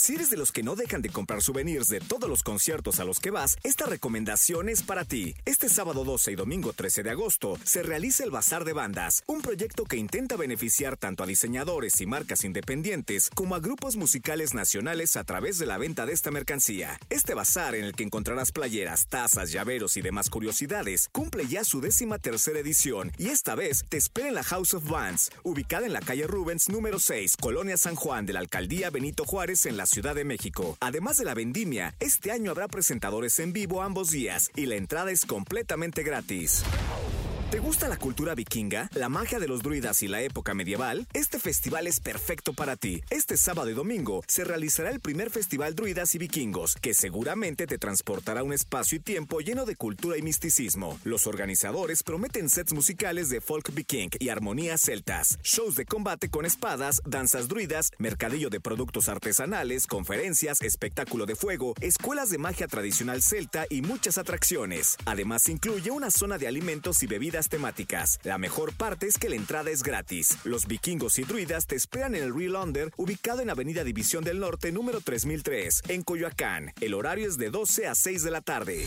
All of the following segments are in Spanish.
Si eres de los que no dejan de comprar souvenirs de todos los conciertos a los que vas, esta recomendación es para ti. Este sábado 12 y domingo 13 de agosto se realiza el Bazar de Bandas, un proyecto que intenta beneficiar tanto a diseñadores y marcas independientes como a grupos musicales nacionales a través de la venta de esta mercancía. Este bazar, en el que encontrarás playeras, tazas, llaveros y demás curiosidades, cumple ya su décima tercera edición y esta vez te espera en la House of Bands, ubicada en la calle Rubens número 6, Colonia San Juan de la Alcaldía Benito Juárez en la Ciudad de México. Además de la vendimia, este año habrá presentadores en vivo ambos días y la entrada es completamente gratis. ¿Te gusta la cultura vikinga, la magia de los druidas y la época medieval? Este festival es perfecto para ti. Este sábado y domingo se realizará el primer festival Druidas y Vikingos, que seguramente te transportará a un espacio y tiempo lleno de cultura y misticismo. Los organizadores prometen sets musicales de folk viking y armonías celtas, shows de combate con espadas, danzas druidas, mercadillo de productos artesanales, conferencias, espectáculo de fuego, escuelas de magia tradicional celta y muchas atracciones. Además incluye una zona de alimentos y bebidas temáticas. La mejor parte es que la entrada es gratis. Los vikingos y druidas te esperan en el Real Under, ubicado en Avenida División del Norte, número 3003, en Coyoacán. El horario es de 12 a 6 de la tarde.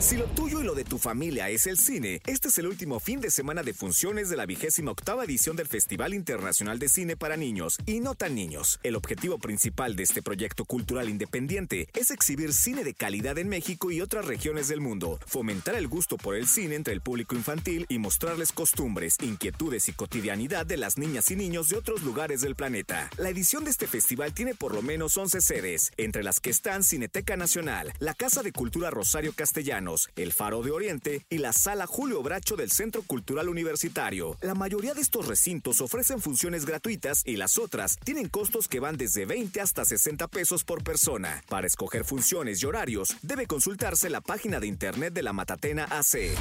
Si lo tuyo y lo de tu familia es el cine, este es el último fin de semana de funciones de la vigésima octava edición del Festival Internacional de Cine para Niños y no tan niños. El objetivo principal de este proyecto cultural independiente es exhibir cine de calidad en México y otras regiones del mundo, fomentar el gusto por el cine entre el público infantil y mostrarles costumbres, inquietudes y cotidianidad de las niñas y niños de otros lugares del planeta. La edición de este festival tiene por lo menos 11 sedes, entre las que están Cineteca Nacional, la Casa de Cultura Rosario Castellano, el Faro de Oriente y la Sala Julio Bracho del Centro Cultural Universitario. La mayoría de estos recintos ofrecen funciones gratuitas y las otras tienen costos que van desde 20 hasta 60 pesos por persona. Para escoger funciones y horarios, debe consultarse la página de internet de la Matatena AC.